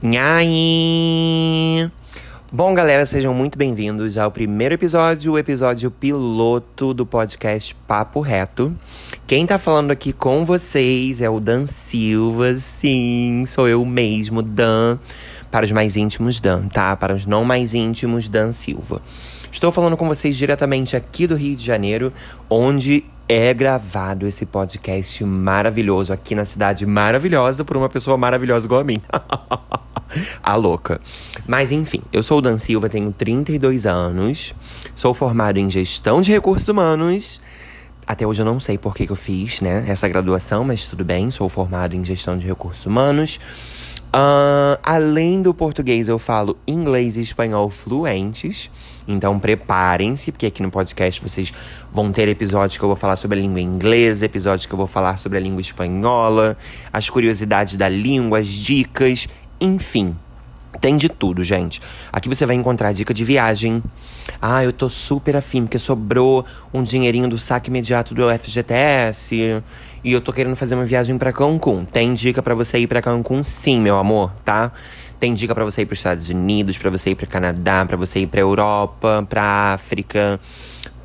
Nhai! Bom, galera, sejam muito bem-vindos ao primeiro episódio, o episódio piloto do podcast Papo Reto. Quem tá falando aqui com vocês é o Dan Silva, sim, sou eu mesmo, Dan. Para os mais íntimos, Dan, tá? Para os não mais íntimos, Dan Silva. Estou falando com vocês diretamente aqui do Rio de Janeiro, onde é gravado esse podcast maravilhoso aqui na cidade maravilhosa por uma pessoa maravilhosa igual a mim. a louca. Mas enfim, eu sou o Dan Silva, tenho 32 anos, sou formado em gestão de recursos humanos. Até hoje eu não sei por que, que eu fiz, né, essa graduação, mas tudo bem, sou formado em gestão de recursos humanos. Uh, além do português, eu falo inglês e espanhol fluentes. Então preparem-se, porque aqui no podcast vocês vão ter episódios que eu vou falar sobre a língua inglesa, episódios que eu vou falar sobre a língua espanhola, as curiosidades da língua, as dicas, enfim. Tem de tudo, gente. Aqui você vai encontrar dica de viagem. Ah, eu tô super afim, porque sobrou um dinheirinho do saque imediato do FGTS. E eu tô querendo fazer uma viagem para Cancún. Tem dica para você ir para Cancún, sim, meu amor, tá? Tem dica para você ir para os Estados Unidos, para você ir para Canadá, para você ir para Europa, para África,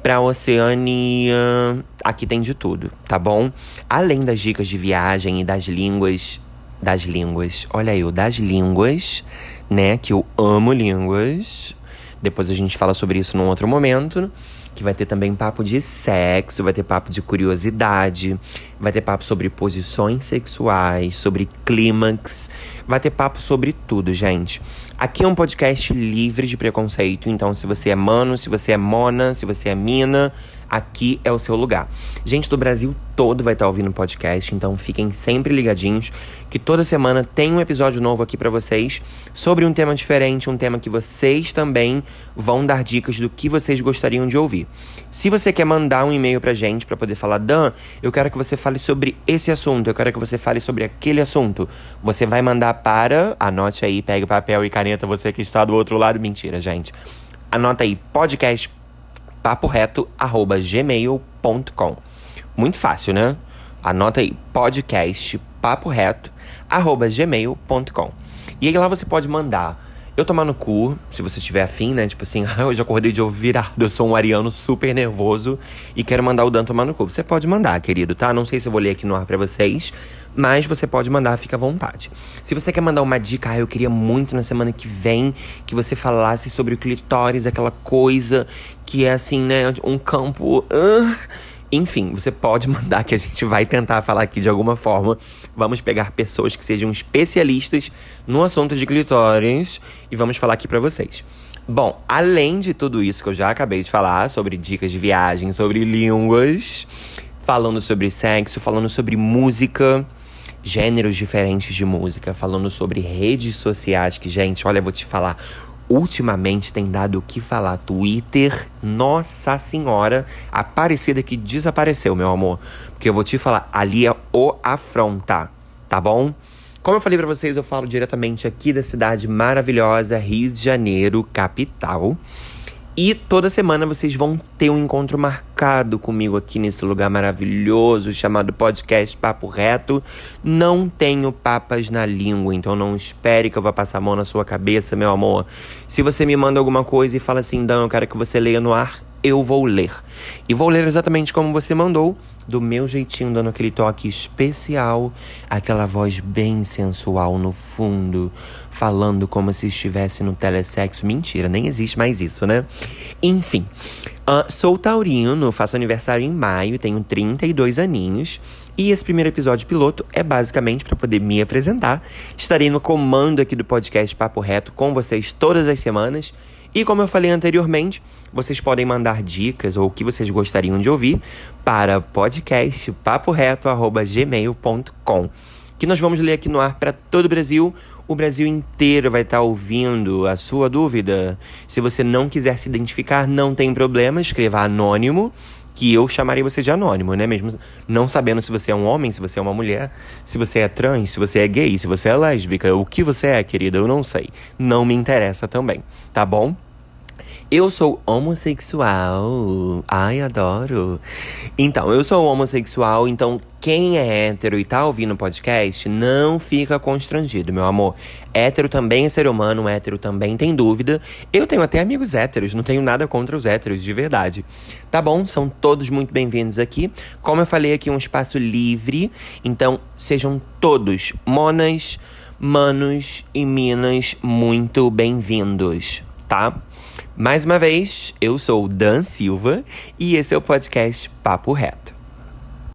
para Oceania. Aqui tem de tudo, tá bom? Além das dicas de viagem e das línguas, das línguas. Olha eu, das línguas, né? Que eu amo línguas. Depois a gente fala sobre isso num outro momento que vai ter também papo de sexo, vai ter papo de curiosidade, vai ter papo sobre posições sexuais, sobre clímax, vai ter papo sobre tudo, gente. Aqui é um podcast livre de preconceito, então se você é mano, se você é mona, se você é mina, aqui é o seu lugar. Gente do Brasil todo vai estar ouvindo o podcast, então fiquem sempre ligadinhos que toda semana tem um episódio novo aqui para vocês sobre um tema diferente, um tema que vocês também vão dar dicas do que vocês gostariam de ouvir. Se você quer mandar um e-mail pra gente para poder falar, Dan, eu quero que você fale sobre esse assunto, eu quero que você fale sobre aquele assunto, você vai mandar para, anote aí, pegue papel e caneta, você que está do outro lado, mentira, gente. Anota aí, podcast paporeto@gmail.com. Muito fácil, né? Anota aí, podcast paporeto@gmail.com. E aí lá você pode mandar eu tomar no cu, se você estiver afim, né? Tipo assim, hoje eu acordei de ouvir virado, eu sou um ariano super nervoso e quero mandar o Dan tomar no cu. Você pode mandar, querido, tá? Não sei se eu vou ler aqui no ar pra vocês, mas você pode mandar, fica à vontade. Se você quer mandar uma dica, ah, eu queria muito na semana que vem que você falasse sobre o clitóris, aquela coisa que é assim, né? Um campo. Uh, enfim, você pode mandar que a gente vai tentar falar aqui de alguma forma. Vamos pegar pessoas que sejam especialistas no assunto de clitóris e vamos falar aqui para vocês. Bom, além de tudo isso que eu já acabei de falar, sobre dicas de viagem, sobre línguas, falando sobre sexo, falando sobre música, gêneros diferentes de música, falando sobre redes sociais, que, gente, olha, eu vou te falar, ultimamente tem dado o que falar. Twitter, nossa senhora, aparecida que desapareceu, meu amor. Porque eu vou te falar, ali é o afronta, tá bom? Como eu falei para vocês, eu falo diretamente aqui da cidade maravilhosa, Rio de Janeiro, capital. E toda semana vocês vão ter um encontro marcado comigo aqui nesse lugar maravilhoso chamado Podcast Papo Reto. Não tenho papas na língua, então não espere que eu vá passar a mão na sua cabeça, meu amor. Se você me manda alguma coisa e fala assim, Dan, eu quero que você leia no ar, eu vou ler. E vou ler exatamente como você mandou, do meu jeitinho, dando aquele toque especial, aquela voz bem sensual no fundo, falando como se estivesse no telesexo. Mentira, nem existe mais isso, né? Enfim, uh, sou taurino, faço aniversário em maio, tenho 32 aninhos. E esse primeiro episódio piloto é basicamente para poder me apresentar. Estarei no comando aqui do podcast Papo Reto com vocês todas as semanas. E como eu falei anteriormente, vocês podem mandar dicas ou o que vocês gostariam de ouvir para podcastpaporeto.gmail.com que nós vamos ler aqui no ar para todo o Brasil. O Brasil inteiro vai estar tá ouvindo a sua dúvida. Se você não quiser se identificar, não tem problema, escreva anônimo que eu chamarei você de anônimo, né? Mesmo não sabendo se você é um homem, se você é uma mulher, se você é trans, se você é gay, se você é lésbica, o que você é, querida, eu não sei. Não me interessa também, tá bom? Eu sou homossexual. Ai, adoro. Então, eu sou homossexual, então quem é hétero e tá ouvindo o podcast, não fica constrangido, meu amor. Hétero também é ser humano, hétero também tem dúvida. Eu tenho até amigos héteros, não tenho nada contra os héteros, de verdade. Tá bom? São todos muito bem-vindos aqui. Como eu falei aqui, um espaço livre. Então, sejam todos monas, manos e minas muito bem-vindos, tá? Mais uma vez, eu sou o Dan Silva e esse é o podcast Papo Reto.